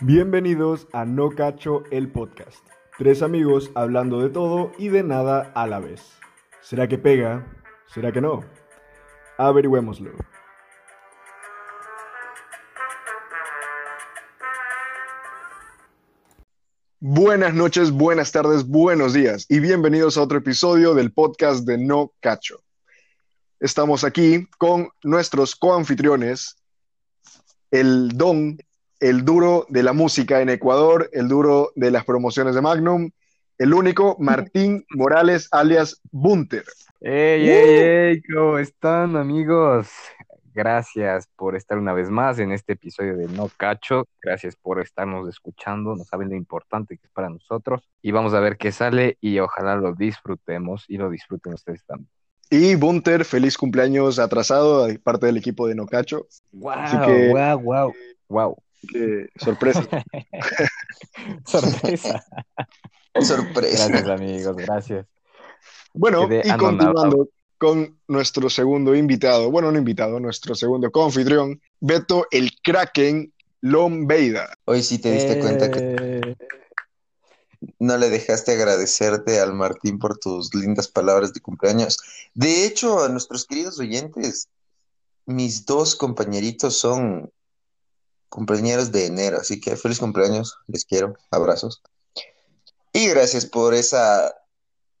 Bienvenidos a No Cacho el podcast. Tres amigos hablando de todo y de nada a la vez. ¿Será que pega? ¿Será que no? Averigüémoslo. Buenas noches, buenas tardes, buenos días y bienvenidos a otro episodio del podcast de No Cacho. Estamos aquí con nuestros coanfitriones, el Don, el duro de la música en Ecuador, el duro de las promociones de Magnum, el único Martín Morales alias Bunter. ¡Ey, ey, ey! ¿Cómo están, amigos? Gracias por estar una vez más en este episodio de No Cacho. Gracias por estarnos escuchando. No saben lo importante que es para nosotros. Y vamos a ver qué sale y ojalá lo disfrutemos y lo disfruten ustedes también. Y Bunter, feliz cumpleaños atrasado, parte del equipo de No Cacho. Así ¡Wow, que- wow, wow! ¡Wow! Que sorpresa. Sorpresa. Sorpresa. Gracias, amigos. Gracias. Bueno, Quedé y continuando con nuestro segundo invitado, bueno, no invitado, nuestro segundo confitrión, Beto el Kraken Lombeida. Hoy sí te diste cuenta que Eh, no le dejaste agradecerte al Martín por tus lindas palabras de cumpleaños. De hecho, a nuestros queridos oyentes, mis dos compañeritos son compañeros de enero, así que feliz cumpleaños, les quiero, abrazos. Y gracias por esa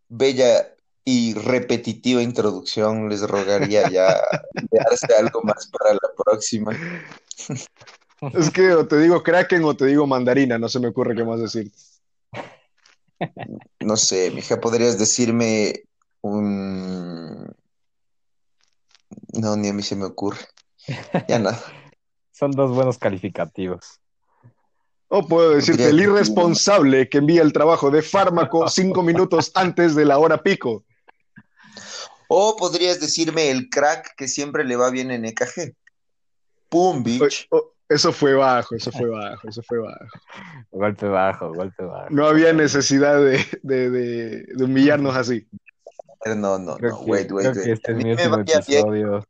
bella y repetitiva introducción. Les rogaría ya darse algo más para la próxima. Es que o te digo Kraken o te digo mandarina, no se me ocurre qué más decir. No sé, mija, podrías decirme un... No, ni a mí se me ocurre. Ya nada. Son dos buenos calificativos. O puedo decirte, el irresponsable que envía el trabajo de fármaco cinco minutos antes de la hora pico. O podrías decirme el crack que siempre le va bien en EKG. Pum, bitch. O- o- eso fue bajo, eso fue bajo, eso fue bajo. Golpe bajo, golpe bajo. No había necesidad de, de- de- de humillarnos así. No, no, Creo no, que, wait, wait, wait. este es mi último episodio.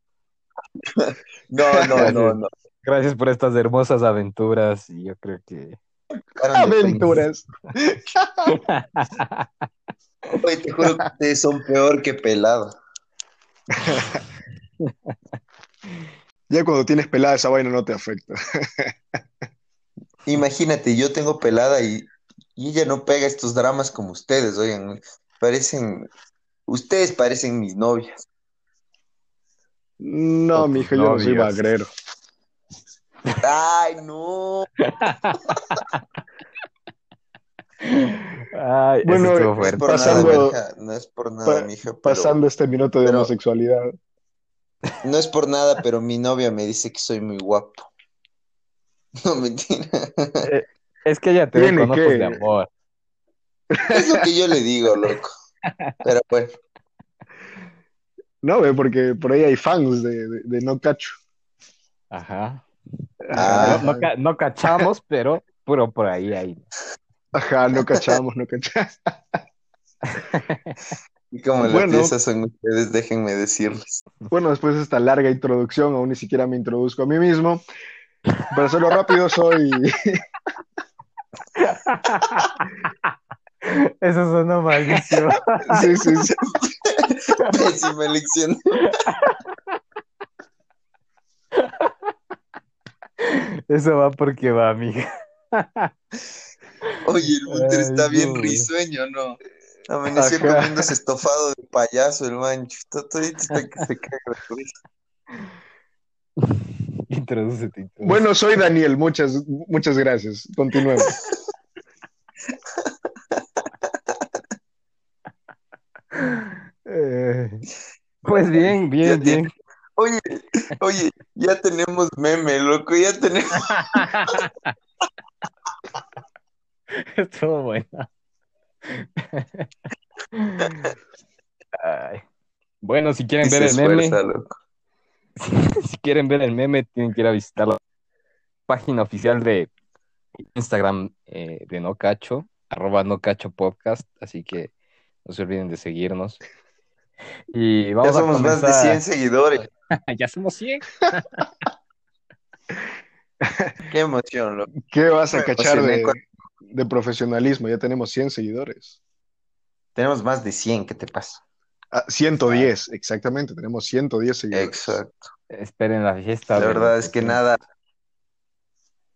No, no, no, no. Gracias por estas hermosas aventuras y yo creo que... Aventuras. te juro que ustedes son peor que pelado. Ya cuando tienes pelada esa vaina no te afecta. Imagínate, yo tengo pelada y, y ella no pega estos dramas como ustedes, oigan. Parecen, ustedes parecen mis novias. No, O tus mijo, yo no soy bagrero. Ay, no. Ay, Bueno, estuvo No es por Pasando- nada, mija, no es por nada, pa- mija, pero- Pasando este minuto de pero- homosexualidad. No es por nada, pero mi novia me dice que soy muy guapo. No, mentira. Es que ella te ve Tiene con ojos que- de amor. Es lo que yo le digo, loco. Pero bueno, No, ve, porque por ahí hay fans de, de- de No Cacho. Ajá. Ah. No, no no cachamos, pero puro por ahí hay. Ajá, no cachamos, no cachamos. y como Bueno. piezas son ustedes, déjenme decirles. Bueno, después de esta larga introducción, aún ni siquiera me introduzco a mí mismo. Para hacerlo rápido, soy. Eso sonó malísimo. Sí, sí, sí. Pésima elección. Eso va porque va, amiga. Oye, el Bunter Ay, está bien risueño, ¿no? Amaneció Ajá. comiéndose estofado de payaso, el mancho. Todo está que se caga. Introdúcete, introdúcete. Bueno, soy Daniel, muchas, muchas gracias. Continuemos. Eh, pues bien, bien, Ya bien. Oye, oye, ya tenemos meme, loco, ya tenemos. Estuvo bueno. Ay. Bueno, si quieren ver el meme, loco. si quieren ver el meme, tienen que ir a visitar la página oficial de Instagram eh, de No Cacho, arroba No Cacho Podcast, así que no se olviden de seguirnos. Y Ya vamos a somos más de comenzar. 100 seguidores. ya somos 100. Qué emoción, loco. ¿Qué vas a Me cachar de, de profesionalismo? Ya tenemos 100 seguidores. Tenemos más de 100, ¿qué te pasa? Ah, 110, exactamente, tenemos 110 seguidores. Exacto. Esperen la fiesta. La verdad es que 100. nada,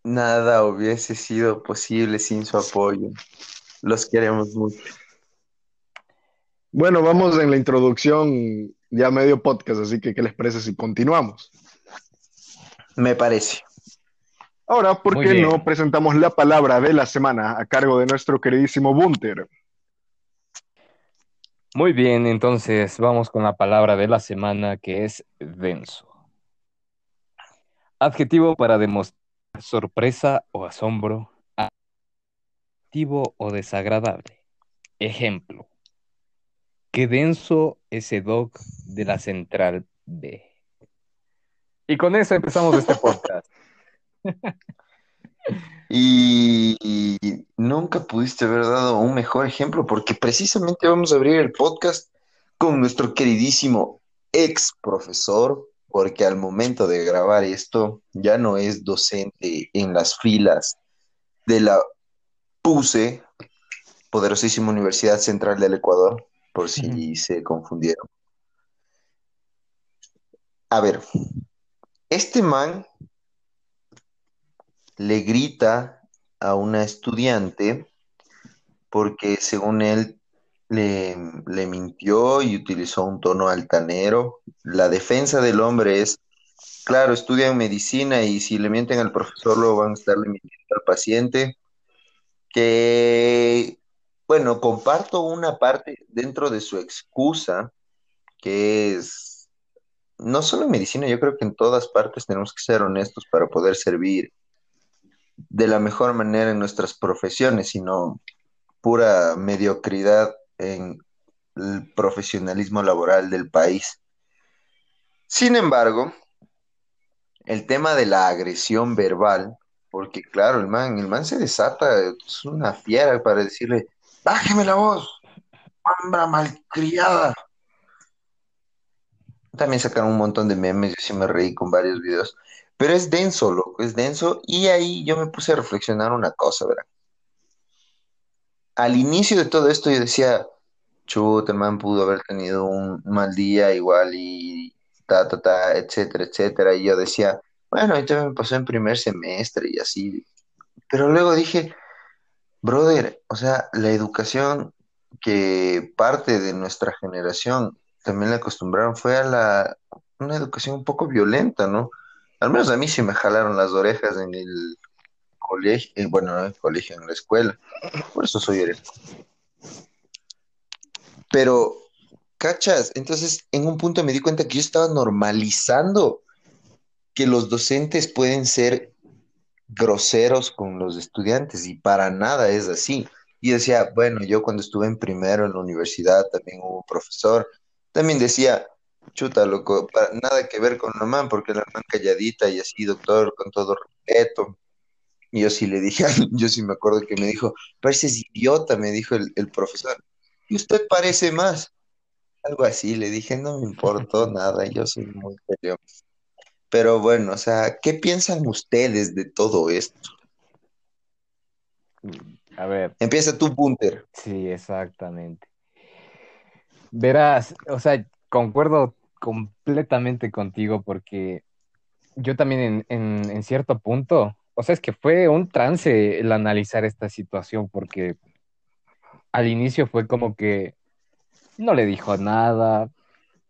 nada hubiese sido posible sin su apoyo. Los queremos mucho. Bueno, vamos en la introducción ya medio podcast, así que ¿qué les parece si continuamos? Me parece. Ahora, ¿por qué no presentamos la palabra de la semana a cargo de nuestro queridísimo Bunter? Muy bien, entonces vamos con la palabra de la semana que es denso. Adjetivo para demostrar sorpresa o asombro, adjetivo o desagradable. Ejemplo. Qué denso ese doc de la central B. Y con eso empezamos este podcast. Y, y nunca pudiste haber dado un mejor ejemplo porque precisamente vamos a abrir el podcast con nuestro queridísimo ex profesor, porque al momento de grabar esto ya no es docente en las filas de la PUCE, poderosísima Universidad Central del Ecuador, por si se confundieron. A ver, este man le grita a una estudiante porque según él le, le mintió y utilizó un tono altanero. La defensa del hombre es, claro, estudian medicina y si le mienten al profesor luego van a estarle mintiendo al paciente. Que, bueno, comparto una parte dentro de su excusa, que es, no solo en medicina, yo creo que en todas partes tenemos que ser honestos para poder servir de la mejor manera en nuestras profesiones, sino pura mediocridad en el profesionalismo laboral del país. Sin embargo, el tema de la agresión verbal, porque claro, el man, el man se desata, es una fiera para decirle, bájeme la voz, hambra malcriada. También sacaron un montón de memes, yo sí me reí con varios videos. Pero es denso, loco, es denso. Y ahí yo me puse a reflexionar una cosa, ¿verdad? Al inicio de todo esto yo decía, chuta, man pudo haber tenido un mal día igual y ta, ta, ta, etcétera, etcétera. Y yo decía, bueno, esto me pasó en primer semestre y así. Pero luego dije, brother, o sea, la educación que parte de nuestra generación también la acostumbraron fue a la, una educación un poco violenta, ¿no? Al menos a mí sí me jalaron las orejas en el colegio, eh, bueno, no en el colegio, en la escuela. Por eso soy hereje. Pero, ¿cachas? Entonces, en un punto me di cuenta que yo estaba normalizando que los docentes pueden ser groseros con los estudiantes y para nada es así. Y decía, bueno, yo cuando estuve en primero en la universidad también hubo un profesor, también decía, chuta, loco, para, nada que ver con la man, porque la man calladita y así, doctor, con todo respeto. Y yo sí le dije, yo sí me acuerdo que me dijo, pareces idiota, me dijo el, el profesor. Y usted parece más. Algo así, le dije, no me importó nada, yo soy muy serio. Pero bueno, o sea, ¿qué piensan ustedes de todo esto? A ver, Empieza tu Punter. sí, exactamente. Verás, o sea, concuerdo completamente contigo porque yo también en, en, cierto punto, o sea, es que fue un trance el analizar esta situación porque al inicio fue como que no le dijo nada,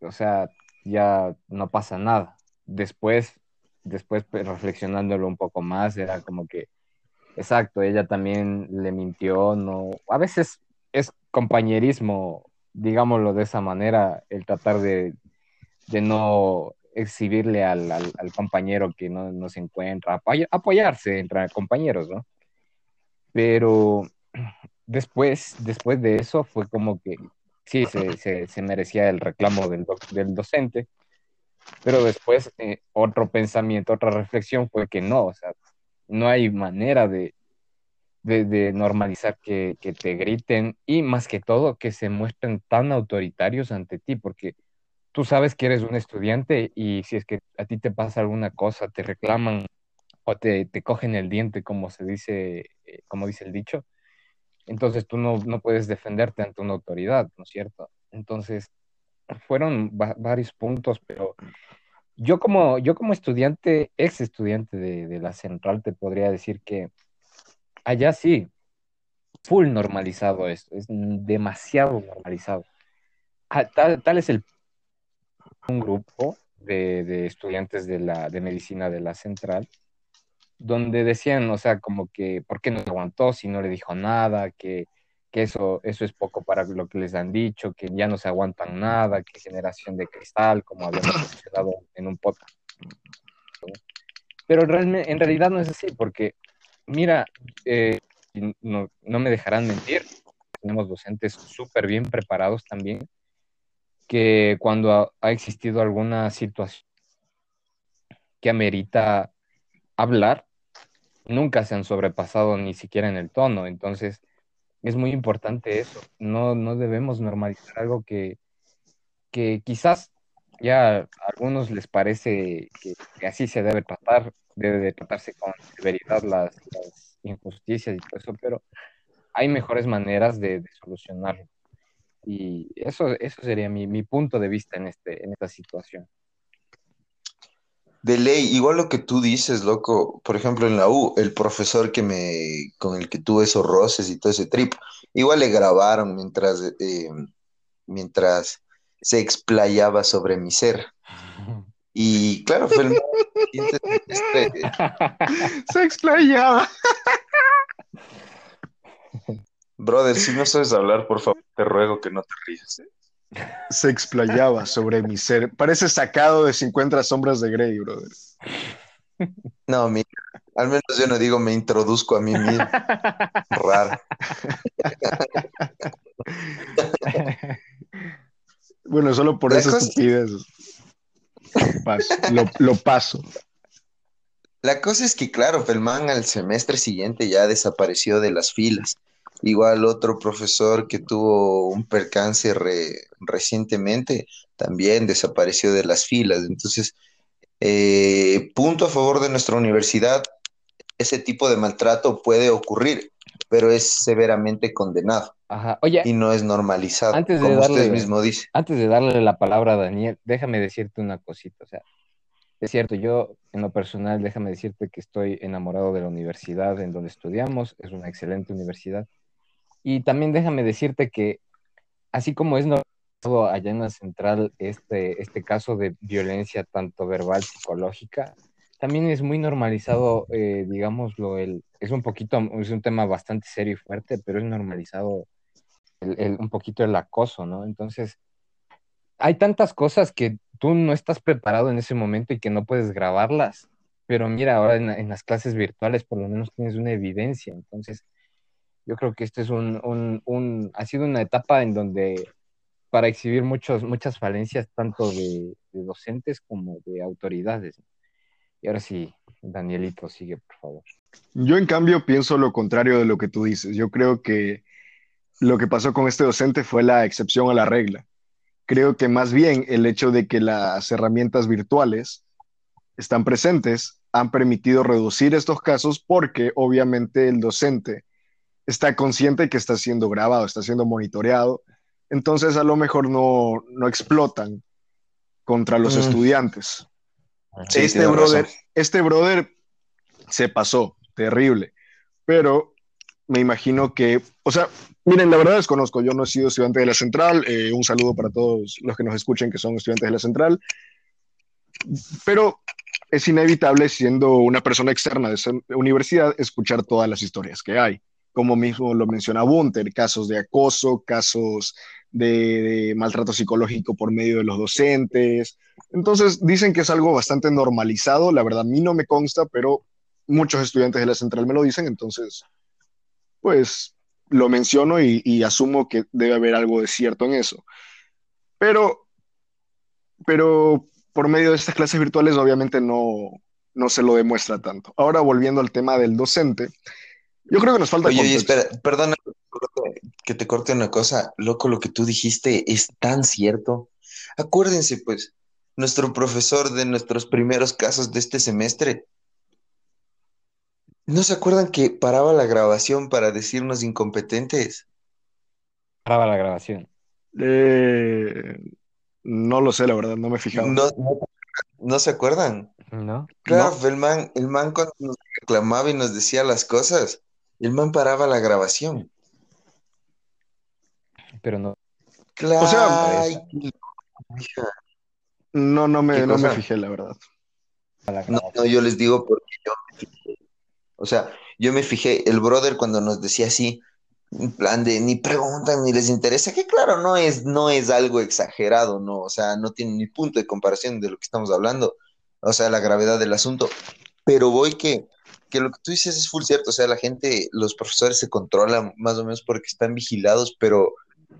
o sea, ya no pasa nada. Después, después pues, reflexionándolo un poco más, era como que, exacto, ella también le mintió, no, a veces es compañerismo, digámoslo de esa manera, el tratar de, de no exhibirle al, al, compañero que no, no, se encuentra, apoy apoyarse entre compañeros, ¿no? Pero después, después de eso fue como que sí, se, se, merecía el reclamo del, del docente, pero después eh, otro pensamiento, otra reflexión fue que no, o sea, no hay manera de, de, de normalizar que, que, te griten y más que todo que se muestren tan autoritarios ante ti, porque tú sabes que eres un estudiante y si es que a ti te pasa alguna cosa, te reclaman o te, te cogen el diente, como se dice, eh, como dice el dicho, entonces tú no, no puedes defenderte ante una autoridad, ¿no es cierto? Entonces, fueron varios puntos, pero yo como, yo como estudiante, ex estudiante de, de la central, te podría decir que allá sí, full normalizado esto, es demasiado normalizado. Ah, tal, tal es el un grupo de, estudiantes de, la, de medicina de la central, donde decían, o sea, como que, ¿por qué no aguantó si no le dijo nada? Que, que eso, eso es poco para lo que les han dicho, que ya no se aguantan nada, que generación de cristal, como habíamos mencionado en un podcast. Pero en realidad no es así, porque, mira, eh, no, no me dejarán mentir, tenemos docentes súper bien preparados también, que cuando ha, existido alguna situación que amerita hablar, nunca se han sobrepasado ni siquiera en el tono. Entonces, es muy importante eso. No, no debemos normalizar algo que, que quizás ya a algunos les parece que, así se debe tratar, debe de tratarse con severidad las, injusticias y todo eso, pero hay mejores maneras de solucionarlo. Y eso, eso sería mi, mi, punto de vista en, este, en esta situación. De ley, igual lo que tú dices, loco, por ejemplo en la U, el profesor que me, con el que tuve esos roces y todo ese trip, igual le grabaron mientras, eh, mientras se explayaba sobre mi ser. Y claro, fue el este... se explayaba. Brother, si no sabes hablar, por favor, te ruego que no te rías. Se explayaba sobre mi ser. Parece sacado de 50 sombras de Grey, brother. No, mira, al menos yo no digo me introduzco a mí mismo. Raro. bueno, solo por esa estupidez. Paso, lo, lo paso. La cosa es que, claro, Felman al semestre siguiente ya desapareció de las filas. Igual otro profesor que tuvo un percance re, recientemente también desapareció de las filas. Entonces, eh, punto a favor de nuestra universidad, ese tipo de maltrato puede ocurrir, pero es severamente condenado. Ajá. Oye, y no es normalizado, antes de como darle, usted mismo dice. Antes de darle la palabra a Daniel, déjame decirte una cosita. O sea, es cierto, yo en lo personal, déjame decirte que estoy enamorado de la universidad en donde estudiamos, es una excelente universidad. Y también déjame decirte que, así como es normalizado allá en la central este, este caso de violencia tanto verbal, psicológica, también es muy normalizado, eh, digámoslo, el, es un poquito, es un tema bastante serio y fuerte, pero es normalizado el, un poquito el acoso, ¿no? Entonces, hay tantas cosas que tú no estás preparado en ese momento y que no puedes grabarlas, pero mira, ahora en, en las clases virtuales por lo menos tienes una evidencia, entonces yo creo que este es un, un, un, ha sido una etapa en donde para exhibir muchos, muchas falencias tanto de, de, docentes como de autoridades. Y ahora sí, Danielito, sigue, por favor. Yo en cambio pienso lo contrario de lo que tú dices. Yo creo que lo que pasó con este docente fue la excepción a la regla. Creo que más bien el hecho de que las herramientas virtuales están presentes han permitido reducir estos casos porque obviamente el docente está consciente que está siendo grabado, está siendo monitoreado, entonces a lo mejor no, no explotan contra los mm. estudiantes. Sí, este, brother, este brother se pasó, terrible, pero me imagino que, o sea, miren, la verdad desconozco, yo no he sido estudiante de la central, eh, un saludo para todos los que nos escuchen que son estudiantes de la central, pero es inevitable siendo una persona externa de esa universidad escuchar todas las historias que hay como mismo lo menciona Bunter, casos de acoso, casos de, de, maltrato psicológico por medio de los docentes. Entonces dicen que es algo bastante normalizado, la verdad a mí no me consta, pero muchos estudiantes de la central me lo dicen, entonces pues lo menciono y, y asumo que debe haber algo de cierto en eso. Pero, pero por medio de estas clases virtuales obviamente no, no se lo demuestra tanto. Ahora volviendo al tema del docente, yo creo que nos falta Oye, oye espera, perdona que te corte una cosa. Loco, lo que tú dijiste es tan cierto. Acuérdense, pues, nuestro profesor de nuestros primeros casos de este semestre. ¿No se acuerdan que paraba la grabación para decirnos incompetentes? Paraba la grabación. Eh, no lo sé, la verdad, no me he fijado. ¿No, no, no se acuerdan? ¿No? Claro, el man, el man cuando nos reclamaba y nos decía las cosas, el man paraba la grabación. Pero no. Claro. O sea, ay. No, no me, ¿Qué no me fijé, la verdad. No, no, yo les digo porque yo me fijé. O sea, yo me fijé, el brother cuando nos decía así, en plan de ni preguntan ni les interesa, que claro, no es, no es algo exagerado, ¿no? O sea, no tiene ni punto de comparación de lo que estamos hablando, o sea, la gravedad del asunto. Pero voy que, que lo que tú dices es full cierto, o sea, la gente, los profesores se controlan más o menos porque están vigilados, pero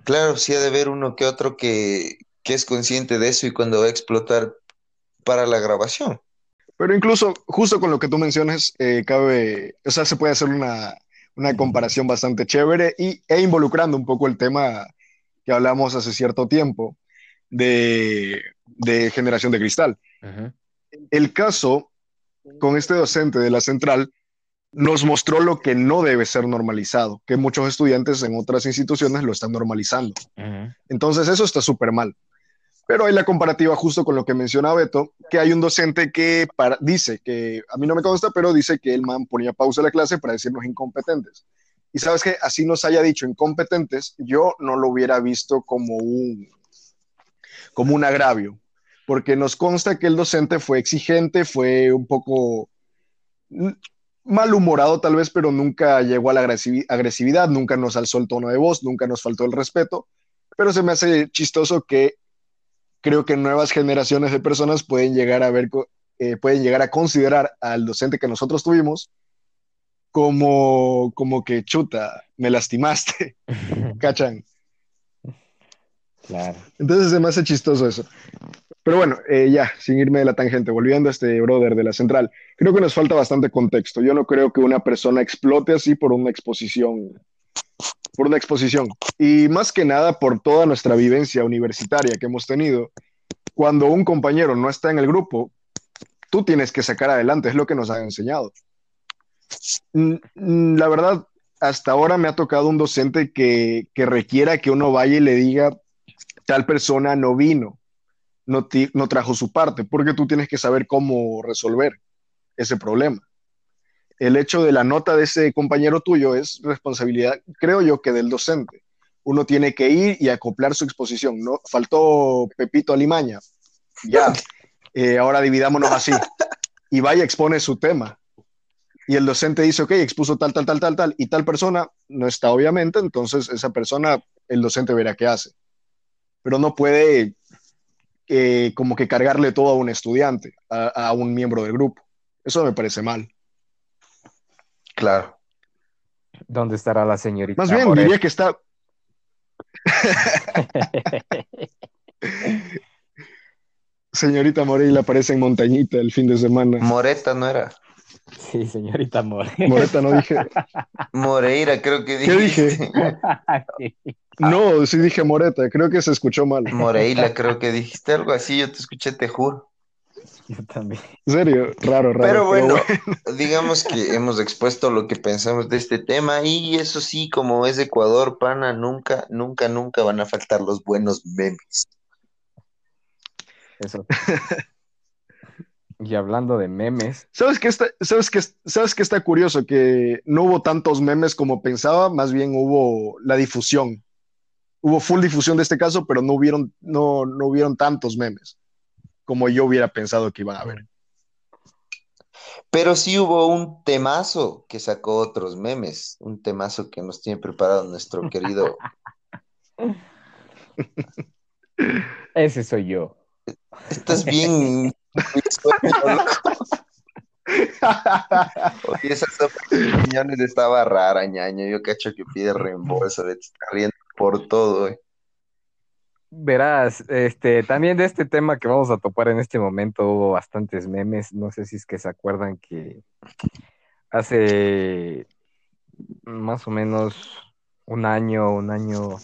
claro, sí ha de haber uno que otro que, que es consciente de eso y cuando va a explotar para la grabación. Pero incluso, justo con lo que tú mencionas, eh, cabe, o sea, se puede hacer una, una comparación bastante chévere y, e involucrando un poco el tema que hablamos hace cierto tiempo de, de generación de cristal. Ujú. El caso con este docente de la central nos mostró lo que no debe ser normalizado, que muchos estudiantes en otras instituciones lo están normalizando. Entonces, eso está súper mal. Pero hay la comparativa justo con lo que menciona Beto, que hay un docente que para- dice que, a mí no me consta, pero dice que el man ponía pausa a la clase para decirnos incompetentes. Y sabes que así nos haya dicho incompetentes, yo no lo hubiera visto como un, como un agravio, porque nos consta que el docente fue exigente, fue un poco malhumorado tal vez, pero nunca llegó a la agresivi- agresividad, nunca nos alzó el tono de voz, nunca nos faltó el respeto, pero se me hace chistoso que creo que nuevas generaciones de personas pueden llegar a ver, eh, pueden llegar a considerar al docente que nosotros tuvimos como, como que chuta, me lastimaste, ¿cachan? Claro. Entonces se me hace chistoso eso. Pero bueno, eh, ya, sin irme de la tangente, volviendo a este brother de la central, creo que nos falta bastante contexto. Yo no creo que una persona explote así por una exposición, por una exposición. Y más que nada por toda nuestra vivencia universitaria que hemos tenido. Cuando un compañero no está en el grupo, tú tienes que sacar adelante, es lo que nos han enseñado. La verdad, hasta ahora me ha tocado un docente que, que requiera que uno vaya y le diga, tal persona no vino, no, trajo su parte, porque tú tienes que saber cómo resolver ese problema. El hecho de la nota de ese compañero tuyo es responsabilidad, creo yo, que del docente. Uno tiene que ir y acoplar su exposición. ¿no? Faltó Pepito Alimaña. Ya, eh, ahora dividámonos así. Y vaya, expone su tema. Y el docente dice, ok, expuso tal, tal, tal, tal, tal, y tal persona no está, obviamente, entonces esa persona, el docente verá qué hace. Pero no puede eh, como que cargarle todo a un estudiante, a, a un miembro del grupo. Eso me parece mal. Claro. ¿Dónde estará la señorita Más bien, diría que está, señorita Moreira aparece en Montañita el fin de semana. Moreta no era. Sí, señorita Moret. Moreta no dije. Moreira, creo que ¿Qué dijiste. dije? No, sí dije Moreta, creo que se escuchó mal. Moreira, creo que dijiste algo así, yo te escuché, te juro. Yo también. En serio, raro, raro. Pero bueno, digamos que hemos expuesto lo que pensamos de este tema y eso sí, como es Ecuador, pana, nunca, nunca, nunca van a faltar los buenos memes. Eso. Y hablando de memes, ¿Sabes qué está, sabes qué, sabes qué está curioso? Que no hubo tantos memes como pensaba, más bien hubo la difusión. Hubo full difusión de este caso, pero no hubieron, no, no hubieron tantos memes como yo hubiera pensado que iban a haber. Pero sí hubo un temazo que sacó otros memes, un temazo que nos tiene preparado nuestro querido. ese soy yo. Estás bien. Oye, esa sopa de champiñones estaba rara, ñaño. Yo cacho que pide reembolso, te está riendo por todo, eh. Verás, este, también de este tema que vamos a topar en este momento hubo bastantes memes. No sé si es que se acuerdan que hace más o menos un año, un año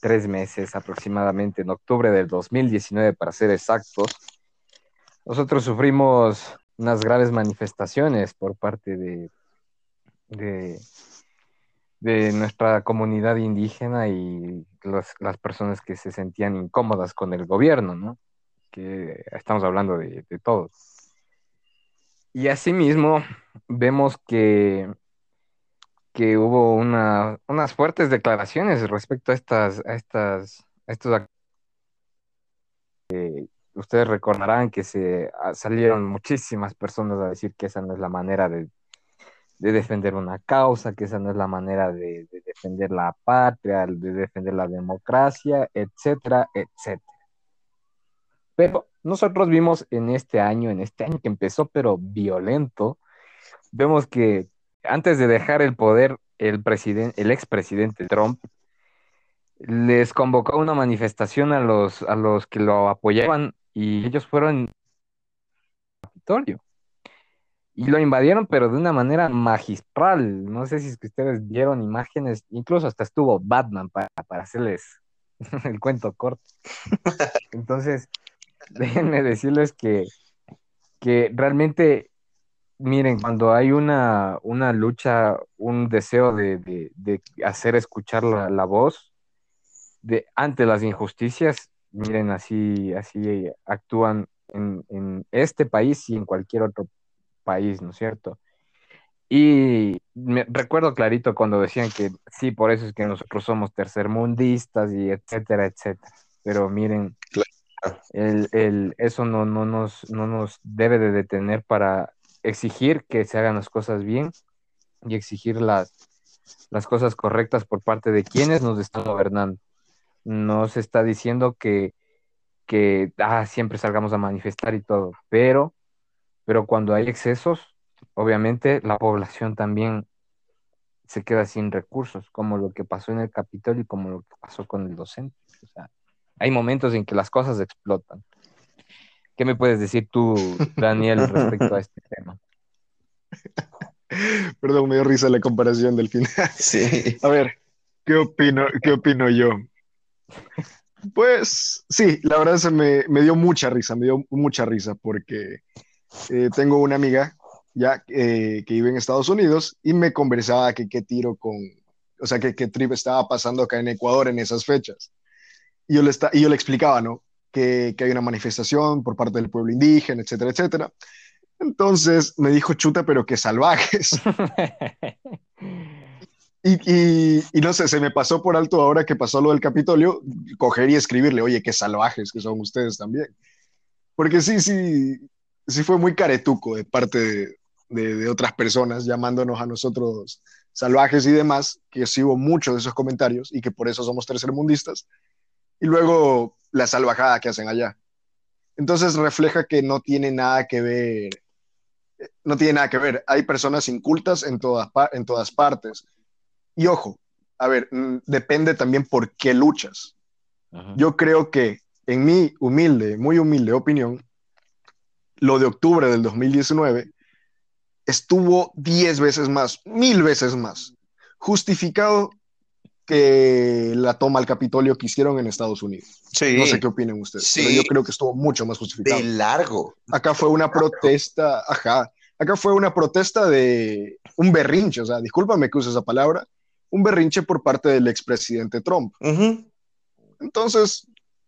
tres meses aproximadamente, en octubre del 2019 para ser exactos, nosotros sufrimos unas graves manifestaciones por parte de, de, nuestra comunidad indígena y las personas que se sentían incómodas con el gobierno, ¿no? Que estamos hablando de, de todos. Y asimismo, vemos que que hubo una, unas fuertes declaraciones respecto a estas, a estas, estos eh, ustedes recordarán que se ah, salieron muchísimas personas a decir que esa no es la manera de, de defender una causa, que esa no es la manera de, de, defender la patria, de defender la democracia, etcétera, etcétera. Pero nosotros vimos en este año, en este año que empezó, pero violento, vemos que antes de dejar el poder, el, presidente, el expresidente Trump les convocó una manifestación a los, a los que lo apoyaban y ellos fueron Capitolio. Y lo invadieron, pero de una manera magistral. No sé si es que ustedes vieron imágenes, incluso hasta estuvo Batman para, para hacerles el cuento corto. Entonces, déjenme decirles que, que realmente Miren, cuando hay una, una lucha, un deseo de, de, de hacer escuchar la, la, voz de, ante las injusticias, miren, así, así actúan en, en, este país y en cualquier otro país, ¿no es cierto? Y me recuerdo clarito cuando decían que sí, por eso es que nosotros somos tercermundistas y etcétera, etcétera. Pero miren, el, el, eso no, no, nos, no nos debe de detener para exigir que se hagan las cosas bien y exigir las, las cosas correctas por parte de quienes nos están gobernando. No se está diciendo que, que ah, siempre salgamos a manifestar y todo, pero, pero cuando hay excesos, obviamente la población también se queda sin recursos, como lo que pasó en el Capitolio y como lo que pasó con el docente. O sea, hay momentos en que las cosas explotan. ¿Qué me puedes decir tú, Daniel, respecto a este tema? Perdón, me dio risa la comparación del final. Sí. A ver, ¿qué opino, qué opino yo? Pues sí, la verdad se me, me dio mucha risa, me dio mucha risa porque eh, tengo una amiga ya eh, que vive en Estados Unidos y me conversaba que qué tiro con, o sea, que qué trip estaba pasando acá en Ecuador en esas fechas. Y yo le, está, y yo le explicaba, ¿no? que, que hay una manifestación por parte del pueblo indígena, etcétera, etcétera. Entonces me dijo, chuta, pero qué salvajes. y, y, y, no sé, se me pasó por alto ahora que pasó lo del Capitolio, coger y escribirle, oye, qué salvajes que son ustedes también. Porque sí, sí, sí fue muy caretuco de parte de, de, de otras personas llamándonos a nosotros salvajes y demás, que sí hubo muchos de esos comentarios y que por eso somos tercermundistas. Y luego la salvajada que hacen allá. Entonces refleja que no tiene nada que ver, no tiene nada que ver. Hay personas incultas en todas, en todas partes. Y ojo, a ver, mm, depende también por qué luchas. Ajá. Yo creo que en mi humilde, muy humilde opinión, lo de octubre del 2019 estuvo 10 veces más, mil veces más justificado que la toma al Capitolio que hicieron en Estados Unidos. Sí. No sé qué opinan ustedes, Sí. pero yo creo que estuvo mucho más justificado. De largo. Acá fue una protesta, ajá, acá fue una protesta de un berrinche, o sea, discúlpame que use esa palabra, un berrinche por parte del expresidente Trump. Entonces,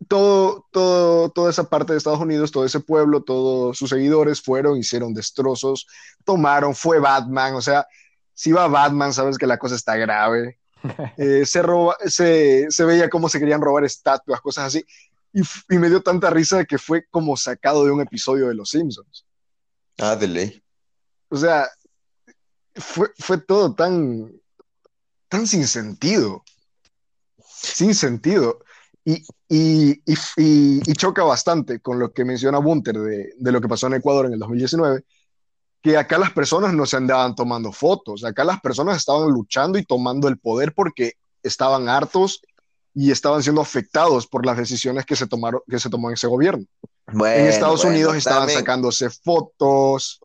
todo, todo, toda esa parte de Estados Unidos, todo ese pueblo, todos sus seguidores fueron, hicieron destrozos, tomaron, fue Batman, o sea, si va Batman, sabes que la cosa está grave. Eh, se, roba, se, se veía cómo se querían robar estatuas, cosas así. Y me dio tanta risa que fue como sacado de un episodio de Los Simpsons. Ah, de ley. O sea, fue, fue todo tan, tan sin sentido. Sin sentido. Y, y, y, y- y choca bastante con lo que menciona Bunter de, de lo que pasó en Ecuador en el 2019, que acá las personas no se andaban tomando fotos, acá las personas estaban luchando y tomando el poder porque estaban hartos y estaban siendo afectados por las decisiones que se tomaron, que se tomó en ese gobierno. Bueno, en Estados bueno, Unidos estaban también. sacándose fotos.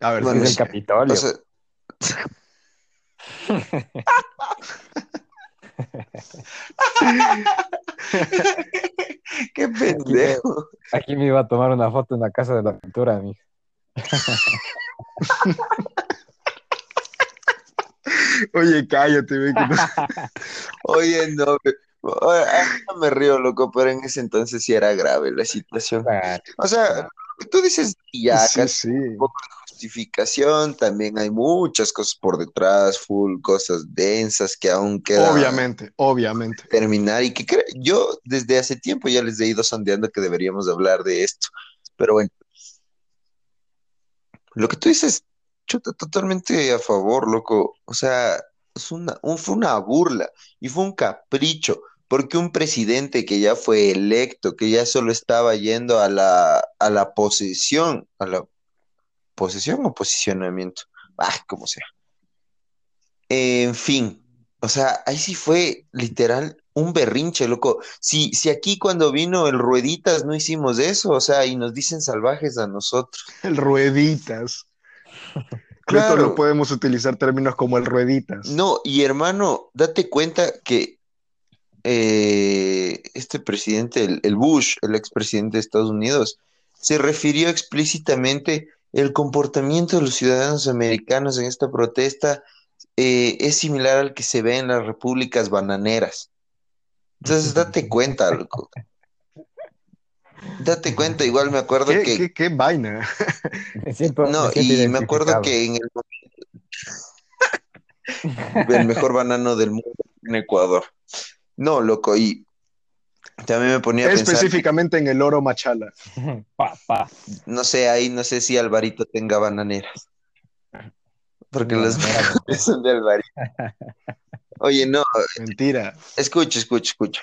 A ver, Bueno, es el Capitolio. O sea, Qué pendejo. Aquí me iba a tomar una foto en la casa de la pintura, amigo. Oye, cállate, ve, que no- Oye, no, me- ahora me río, loco, pero en ese entonces sí era grave la situación. O sea, tú dices, ya, Sí, casi sí. Justificación, también hay muchas cosas por detrás, full cosas densas que aún quedan Obviamente, obviamente. terminar y que cre- yo desde hace tiempo ya les he ido sondeando que deberíamos hablar de esto, pero bueno, lo que tú dices, chuta, totalmente a favor, loco, o sea, es una, un- fue una burla y fue un capricho, porque un presidente que ya fue electo, que ya solo estaba yendo a la, a la posesión, a la posesión o posicionamiento, ah, como sea. En fin, o sea, ahí sí fue literal un berrinche, loco. Si, si aquí cuando vino el Rueditas no hicimos eso, o sea, y nos dicen salvajes a nosotros. El rueditas. Claro. No podemos utilizar términos como el rueditas. No, y hermano, date cuenta que eh, este presidente, el, el Bush, el expresidente de Estados Unidos, se refirió explícitamente el comportamiento de los ciudadanos americanos en esta protesta eh, es similar al que se ve en las repúblicas bananeras. Entonces, date cuenta, loco. Date cuenta, igual me acuerdo ¿Qué, que... qué, qué vaina? Siento, No, me y me acuerdo que en el momento- el mejor banano del mundo en Ecuador. No, loco, y también me ponía a pensar, que, Específicamente en el oro machala. Pa, pa. no sé, ahí no sé si Alvarito tenga bananeras. Porque las Bananera, bananeras son de Alvarito. Oye, no, Mentira. escucha, escucha, escucha.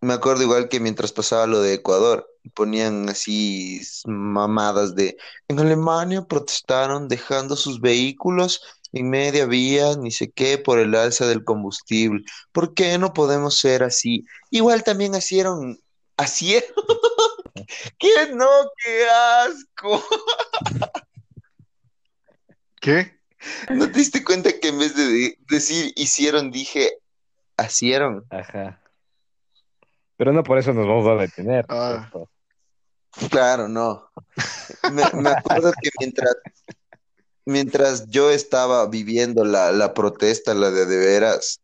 Me acuerdo igual que mientras pasaba lo de Ecuador, ponían así mamadas de en Alemania protestaron dejando sus vehículos en media vía, ni sé qué, por el alza del combustible. ¿Por qué no podemos ser así? Igual también hicieron, hicieron. ¿Qué no? ¡Qué asco! ¿Qué? ¿No te diste cuenta que en vez de de- decir hicieron, dije hicieron? Ajá. Pero no por eso nos vamos a detener. Ah. Claro, no. Me, me acuerdo que mientras, mientras yo estaba viviendo la, la protesta, la de de veras,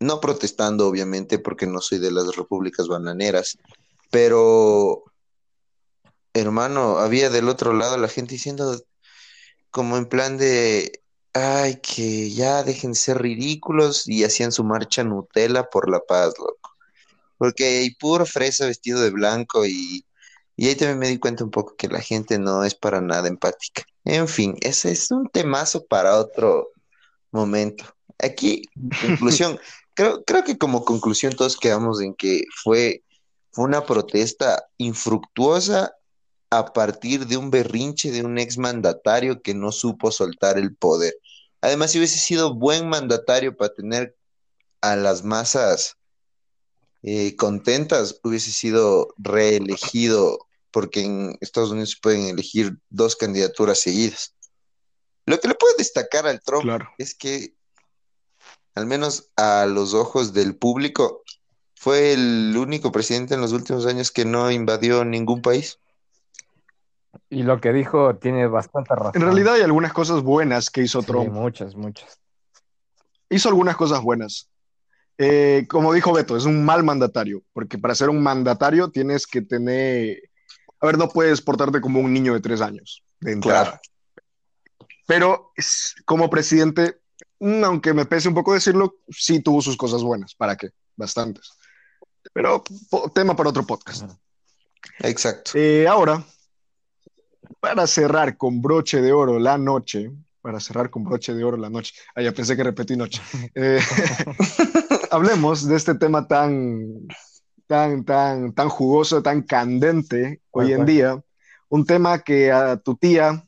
no protestando obviamente porque no soy de las repúblicas bananeras, pero hermano, había del otro lado la gente diciendo como en plan de, ay, que ya dejen de ser ridículos y hacían su marcha Nutella por la paz, loco. Porque hay puro fresa vestido de blanco y, y ahí también me di cuenta un poco que la gente no es para nada empática. En fin, ese es un temazo para otro momento. Aquí, conclusión, creo, creo que como conclusión todos quedamos en que fue, fue una protesta infructuosa a partir de un berrinche de un exmandatario que no supo soltar el poder. Además, si hubiese sido buen mandatario para tener a las masas eh, contentas, hubiese sido reelegido, porque en Estados Unidos se pueden elegir dos candidaturas seguidas. Lo que le puede destacar al Trump Claro. es que, al menos a los ojos del público, fue el único presidente en los últimos años que no invadió ningún país. Y lo que dijo tiene bastante razón. En realidad hay algunas cosas buenas que hizo Sí, Trump. muchas, muchas. Hizo algunas cosas buenas. Eh, como dijo Beto, es un mal mandatario, porque para ser un mandatario tienes que tener, a ver, no puedes portarte como un niño de tres años de entrada. Claro. Pero como presidente, mm, aunque me pese un poco decirlo, sí tuvo sus cosas buenas. ¿Para qué? Bastantes. Pero tema para otro podcast. Exacto. Eh, ahora, para cerrar con broche de oro la noche, para cerrar con broche de oro la noche, ah, ya pensé que repetí noche, Eh, hablemos de este tema tan, tan, tan, tan jugoso, tan candente ¿Cuál, hoy en día, un tema que a tu tía,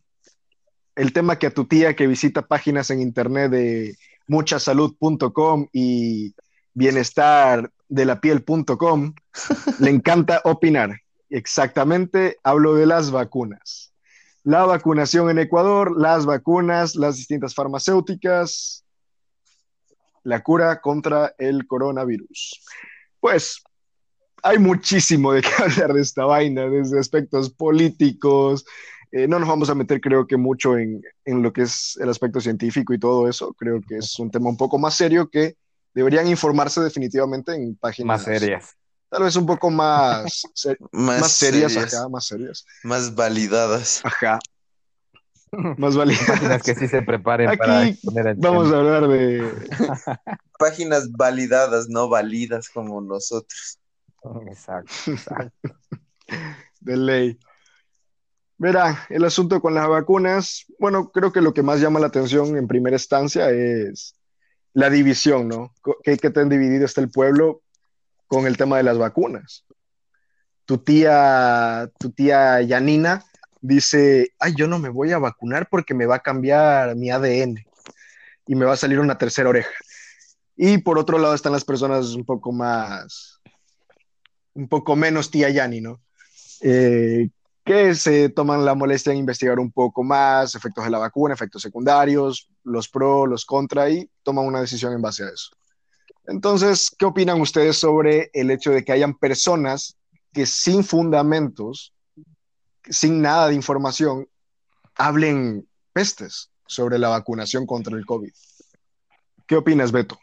el tema que a tu tía que visita páginas en internet de muchasalud.com y bienestardelapiel.com le encanta opinar. Exactamente, hablo de las vacunas. La vacunación en Ecuador, las vacunas, las distintas farmacéuticas. La cura contra el coronavirus. Pues hay muchísimo de qué hablar de esta vaina, desde aspectos políticos. Eh, no nos vamos a meter, creo que mucho en, en, lo que es el aspecto científico y todo eso. Creo que es un tema un poco más serio que deberían informarse definitivamente en páginas más serias. Tal vez un poco más, ser, Más más, serias, serias. acá, más serias. Más validadas. Ajá. Más validadas. Páginas que sí se preparen Aquí para exponer el Vamos tema. a hablar de, Páginas validadas, no validas como nosotros. Exacto, exacto. de ley. Verá, el asunto con las vacunas, bueno, creo que lo que más llama la atención en primera instancia es la división, ¿no? ¿Qué, qué tan dividido está el pueblo con el tema de las vacunas? Tu tía, tu tía Yanina dice, ay, yo no me voy a vacunar porque me va a cambiar mi ADN y me va a salir una tercera oreja. Y por otro lado están las personas un poco más, un poco menos tía Yani, ¿no? Eh, que se toman la molestia de investigar un poco más efectos de la vacuna, efectos secundarios, los pro, los contra y toman una decisión en base a eso. Entonces, ¿qué opinan ustedes sobre el hecho de que hayan personas que sin fundamentos, sin nada de información, hablen pestes sobre la vacunación contra el COVID? ¿Qué opinas, Beto?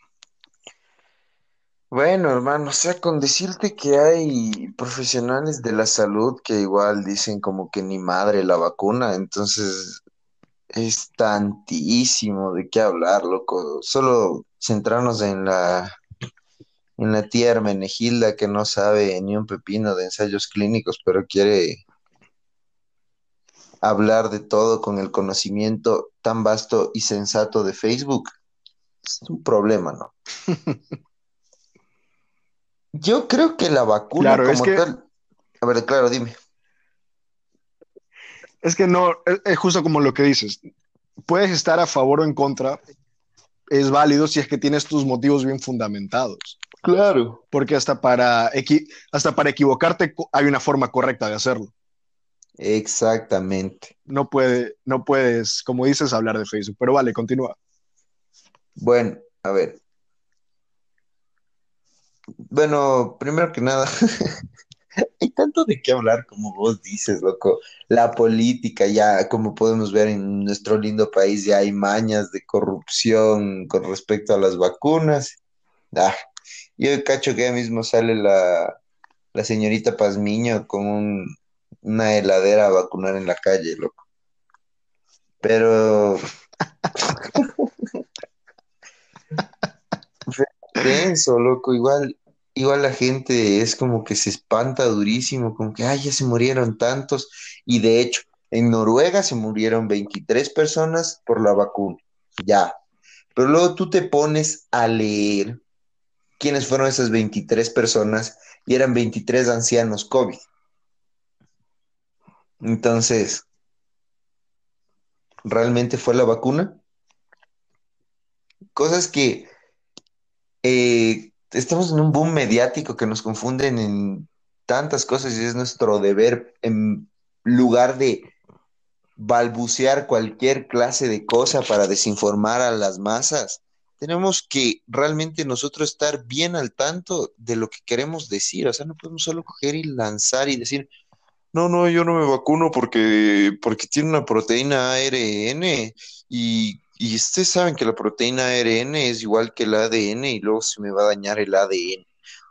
Bueno, hermano, o sea, con decirte que hay profesionales de la salud que igual dicen como que ni madre la vacuna, entonces es tantísimo de qué hablar, loco. Solo centrarnos en la en la tía Hermenegilda que no sabe ni un pepino de ensayos clínicos, pero quiere hablar de todo con el conocimiento tan vasto y sensato de Facebook. Es un problema, ¿no? Yo creo que la vacuna Claro, es como que- tal. A ver, claro, dime. Es que no, es, justo como lo que dices. Puedes estar a favor o en contra, es válido si es que tienes tus motivos bien fundamentados. Claro. Porque hasta para, hasta para equivocarte hay una forma correcta de hacerlo. Exactamente. No, puede, no puedes, como dices, hablar de Facebook. Pero vale, continúa. Bueno, a ver. Bueno, primero que nada, hay tanto de qué hablar como vos dices, loco. La política, ya como podemos ver en nuestro lindo país, ya hay mañas de corrupción con respecto a las vacunas. Ah, yo cacho que ya mismo sale la, la señorita Pazmiño con un- una heladera a vacunar en la calle, loco. Pero denso, loco. Igual, igual la gente es como que se espanta durísimo, como que, ay, ya se murieron tantos. Y de hecho, en Noruega se murieron 23 personas por la vacuna. Ya. Pero luego tú te pones a leer quiénes fueron esas 23 personas y eran 23 ancianos COVID. Entonces, ¿realmente fue la vacuna? Cosas que eh, estamos en un boom mediático que nos confunden en tantas cosas y es nuestro deber, en lugar de balbucear cualquier clase de cosa para desinformar a las masas, tenemos que realmente nosotros estar bien al tanto de lo que queremos decir. O sea, no podemos solo coger y lanzar y decir, no, no, yo no me vacuno porque, porque tiene una proteína ARN y, y ustedes saben que la proteína ARN es igual que el ADN y luego se me va a dañar el ADN.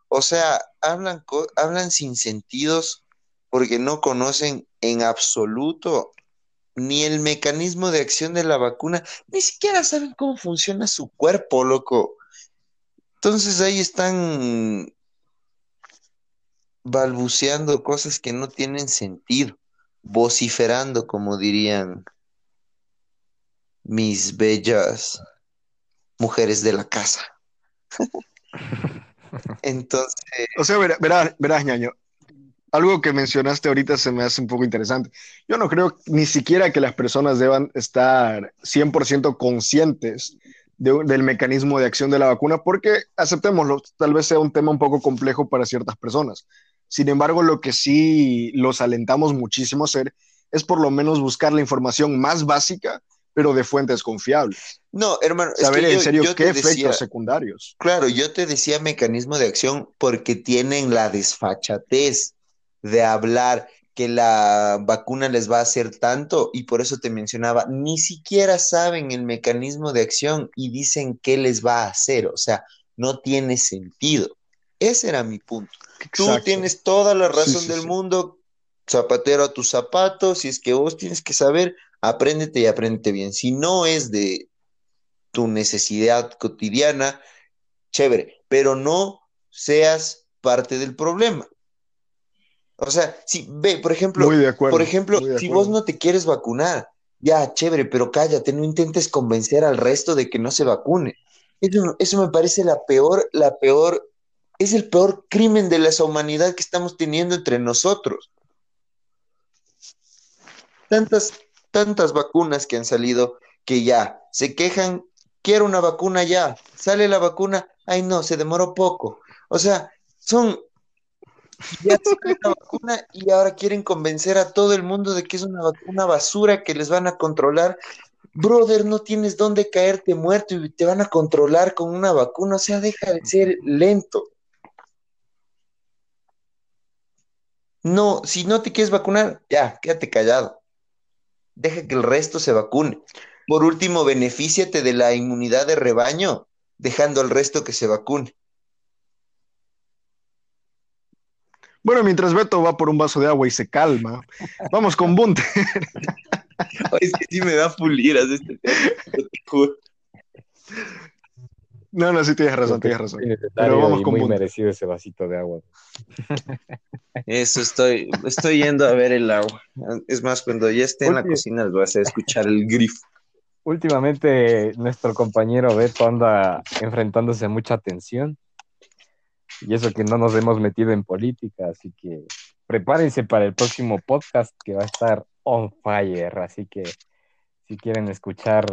O sea, hablan, hablan sin sentidos porque no conocen en absoluto ni el mecanismo de acción de la vacuna, ni siquiera saben cómo funciona su cuerpo, loco. Entonces ahí están balbuceando cosas que no tienen sentido, vociferando, como dirían mis bellas mujeres de la casa. Entonces, O sea, verá- verás, verás, ñaño, algo que mencionaste ahorita se me hace un poco interesante. Yo no creo ni siquiera que las personas deban estar 100% conscientes de- del mecanismo de acción de la vacuna, porque aceptémoslo, tal vez sea un tema un poco complejo para ciertas personas. Sin embargo, lo que sí los alentamos muchísimo a hacer es por lo menos buscar la información más básica pero de fuentes confiables. No, hermano, es Saber que en yo- serio yo qué te efectos decía- secundarios. Claro, yo te decía mecanismo de acción porque tienen la desfachatez de hablar que la vacuna les va a hacer tanto y por eso te mencionaba, ni siquiera saben el mecanismo de acción y dicen qué les va a hacer, o sea, no tiene sentido. Ese era mi punto. Tú tienes toda la razón sí, del sí. mundo, zapatero a tus zapatos, si es que vos tienes que saber, apréndete y apréndete bien. Si no es de tu necesidad cotidiana, chévere, pero no seas parte del problema. O sea, si ve, por ejemplo, Muy de acuerdo. por ejemplo, muy de si vos no te quieres vacunar, ya, chévere, pero cállate, no intentes convencer al resto de que no se vacune. Eso, eso me parece la peor, la peor, es el peor crimen de lesa humanidad que estamos teniendo entre nosotros. Tantas, tantas vacunas que han salido que ya se quejan, quiero una vacuna ya, sale la vacuna, ay no, se demoró poco. O sea, son ya sale la vacuna y ahora quieren convencer a todo el mundo de que es una vacuna basura que les van a controlar. Brother, no tienes dónde caerte muerto y te van a controlar con una vacuna. O sea, deja de ser lento. No, si no te quieres vacunar, ya, quédate callado. Deja que el resto se vacune. Por último, benefíciate de la inmunidad de rebaño, dejando al resto que se vacune. Bueno, mientras Beto va por un vaso de agua y se calma, vamos con Bunte. Es que sí me da puliras este tema. No, no, sí tienes razón, tienes razón. Pero vamos con muy merecido ese vasito de agua. Eso estoy, estoy yendo a ver el agua. Es más, cuando ya esté en la cocina les voy a hacer escuchar el grifo. Últimamente nuestro compañero Beto anda enfrentándose a mucha tensión. Y eso que no nos hemos metido en política, así que prepárense para el próximo podcast que va a estar on fire. Así que si quieren escuchar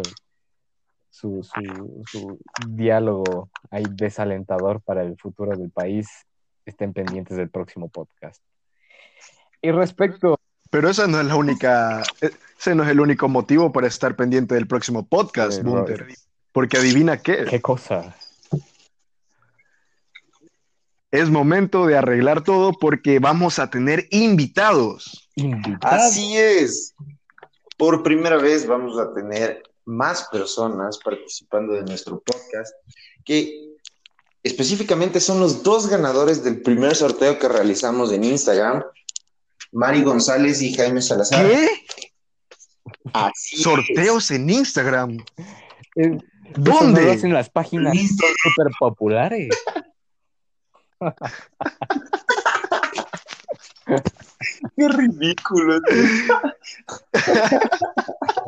su, su, su diálogo ahí desalentador para el futuro del país, estén pendientes del próximo podcast. Y respecto Pero esa no es la única, ese no es el único motivo para estar pendiente del próximo podcast, Bunter. Porque adivina qué, ¿Qué cosa? es momento de arreglar todo porque vamos a tener invitados. Invitado. Así es. Por primera vez vamos a tener más personas participando de nuestro podcast que específicamente son los dos ganadores del primer sorteo que realizamos en Instagram, Mari González y Jaime Salazar. ¿Qué? Así es. Sorteos en Instagram. Eso no ¿Dónde? hacen las páginas súper populares. Qué ridículo.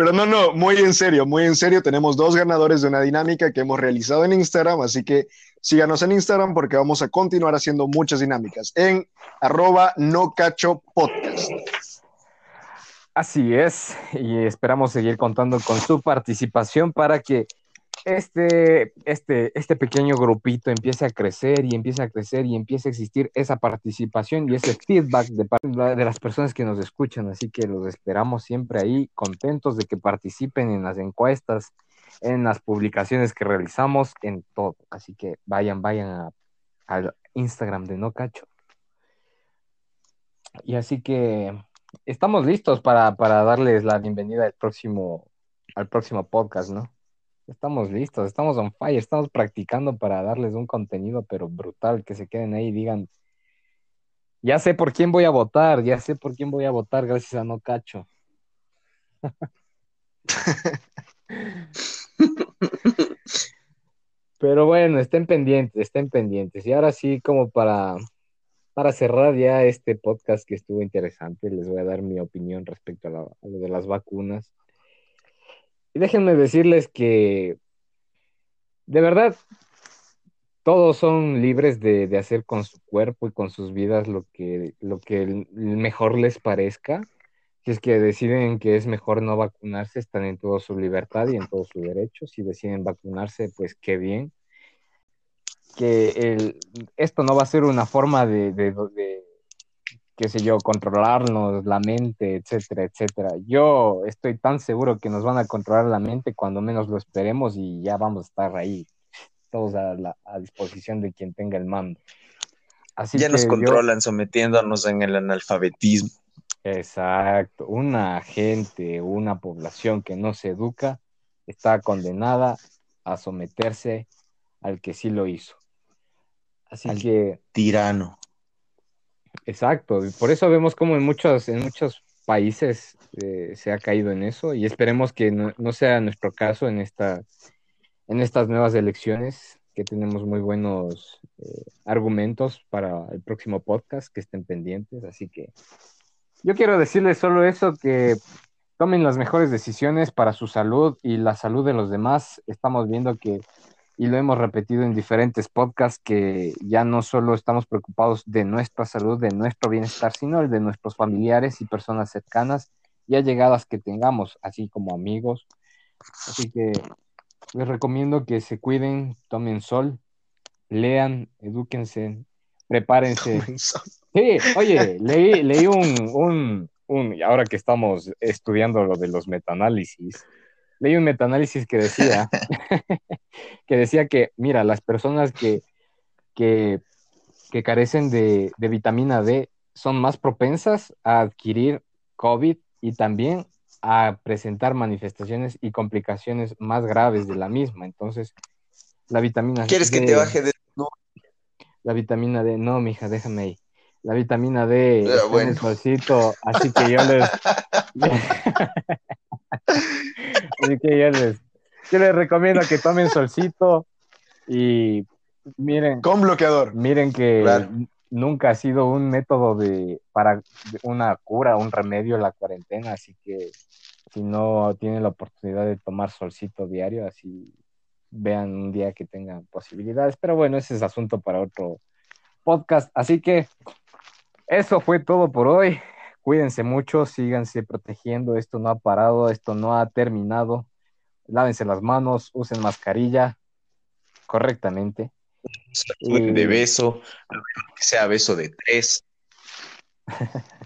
Pero no, no, muy en serio, muy en serio. Tenemos dos ganadores de una dinámica que hemos realizado en Instagram, así que síganos en Instagram porque vamos a continuar haciendo muchas dinámicas en arroba no cacho podcast. Así es, y esperamos seguir contando con su participación para que este, este, este pequeño grupito empiece a crecer y empiece a crecer y empiece a existir esa participación y ese feedback de, las personas que nos escuchan. Así que los esperamos siempre ahí, contentos de que participen en las encuestas, en las publicaciones que realizamos, en todo. Así que vayan, vayan al Instagram de No Cacho. Y así que estamos listos para, para darles la bienvenida al próximo, al próximo podcast, ¿no? Estamos listos, estamos on fire, estamos practicando para darles un contenido, pero brutal, que se queden ahí y digan, ya sé por quién voy a votar, ya sé por quién voy a votar gracias a No Cacho. Pero bueno, estén pendientes, estén pendientes. Y ahora sí, como para, para cerrar ya este podcast que estuvo interesante, les voy a dar mi opinión respecto a, la- a lo de las vacunas. Y déjenme decirles que, de verdad, todos son libres de, de hacer con su cuerpo y con sus vidas lo que, lo que mejor les parezca. Si es que deciden que es mejor no vacunarse, están en toda su libertad y en todo su derecho. Si deciden vacunarse, pues qué bien. Que el, esto no va a ser una forma de qué sé yo, controlarnos la mente, etcétera, etcétera. Yo estoy tan seguro que nos van a controlar la mente cuando menos lo esperemos y ya vamos a estar ahí, todos a, la, a disposición de quien tenga el mando. Así ya nos controlan sometiéndonos en el analfabetismo. Exacto, una gente, una población que no se educa está condenada a someterse al que sí lo hizo. Así que tirano. Exacto, por eso vemos como en muchos, en muchos países eh, se ha caído en eso y esperemos que no, sea nuestro caso en, esta, en estas nuevas elecciones, que tenemos muy buenos eh, argumentos para el próximo podcast, que estén pendientes. Así que yo quiero decirles solo eso, que tomen las mejores decisiones para su salud y la salud de los demás. Estamos viendo que y lo hemos repetido en diferentes podcasts que ya no solo estamos preocupados de nuestra salud, de nuestro bienestar, sino el de nuestros familiares y personas cercanas y allegadas que tengamos, así como amigos. Así que les recomiendo que se cuiden, tomen sol, lean, edúquense, prepárense. Sí, oye, leí, leí un, un, un, ahora que estamos estudiando lo de los metaanálisis, leí un metaanálisis que decía, que decía que, mira, las personas que, que, carecen de, vitamina D son más propensas a adquirir COVID y también a presentar manifestaciones y complicaciones más graves de la misma. Entonces, la vitamina ¿Quieres que te baje de no? La vitamina D, no, mija, déjame ahí. La vitamina D ah, bueno. solcito, así que yo les Así que yo les, les recomiendo que tomen solcito y miren. Con bloqueador. Miren que nunca ha sido un método de para una cura, un remedio la cuarentena, así que si no tienen la oportunidad de tomar solcito diario, así vean un día que tengan posibilidades. Pero bueno, ese es asunto para otro podcast. Así que eso fue todo por hoy. Cuídense mucho, síganse protegiendo, esto no ha parado, esto no ha terminado. Lávense las manos, usen mascarilla correctamente. De beso, que sea beso de tres.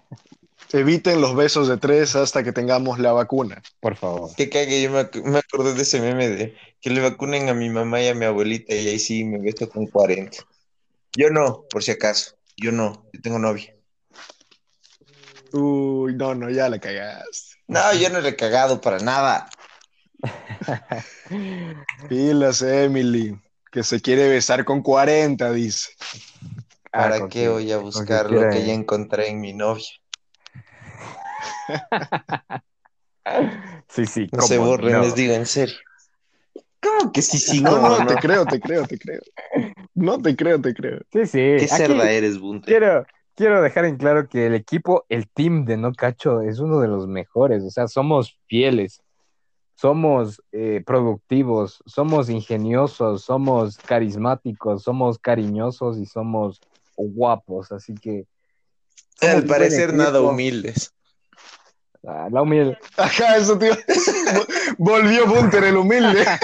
Eviten los besos de tres hasta que tengamos la vacuna. Por favor. Que cague, yo me, me acordé de ese meme de que le vacunen a mi mamá y a mi abuelita y ahí sí me beso con 40. Yo no, por si acaso. Yo no, yo tengo novia. Uy, no, no, ya la cagaste. No, yo no le he cagado para nada. Pilas, Emily, que se quiere besar con 40, dice. ¿Para ah, qué voy a buscar lo que ya encontré en mi novia? sí, sí. No se borren, les digo en serio. ¿Cómo que sí, sí? No, no, te creo, te creo, te creo. No te creo, te creo. Sí, sí. Qué cerda eres, Bunte. Quiero, quiero dejar en claro que el equipo, el team de No Cacho es uno de los mejores, o sea, somos fieles, somos eh, productivos, somos ingeniosos, somos carismáticos, somos cariñosos y somos guapos, así que... Al parecer nada humildes. Ah, la humilde. Ajá, eso tío. Volvió Bunter el humilde.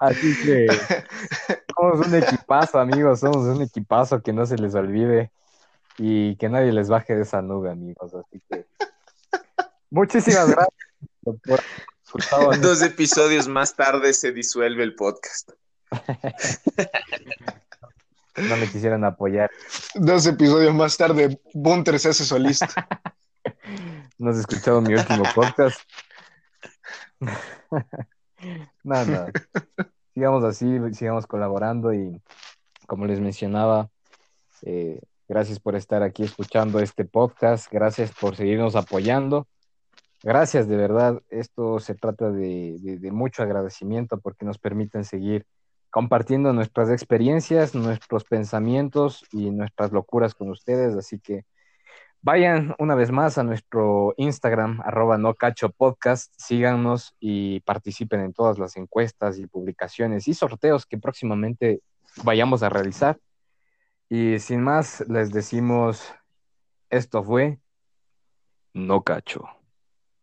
Así que somos un equipazo, amigos, somos un equipazo que no se les olvide y que nadie les baje de esa nube, amigos. Así que muchísimas gracias. Dos episodios más tarde se disuelve el podcast. No me quisieron apoyar. Dos episodios más tarde, Bunter se hace solista. No has escuchado mi último podcast. Nada, sigamos así, sigamos colaborando y como les mencionaba, eh, gracias por estar aquí escuchando este podcast, gracias por seguirnos apoyando. Gracias, de verdad, esto se trata de, de mucho agradecimiento porque nos permiten seguir compartiendo nuestras experiencias, nuestros pensamientos y nuestras locuras con ustedes. Así que Vayan una vez más a nuestro Instagram, arroba no cacho podcast, síganos y participen en todas las encuestas y publicaciones y sorteos que próximamente vayamos a realizar. Y sin más, les decimos, esto fue No Cacho.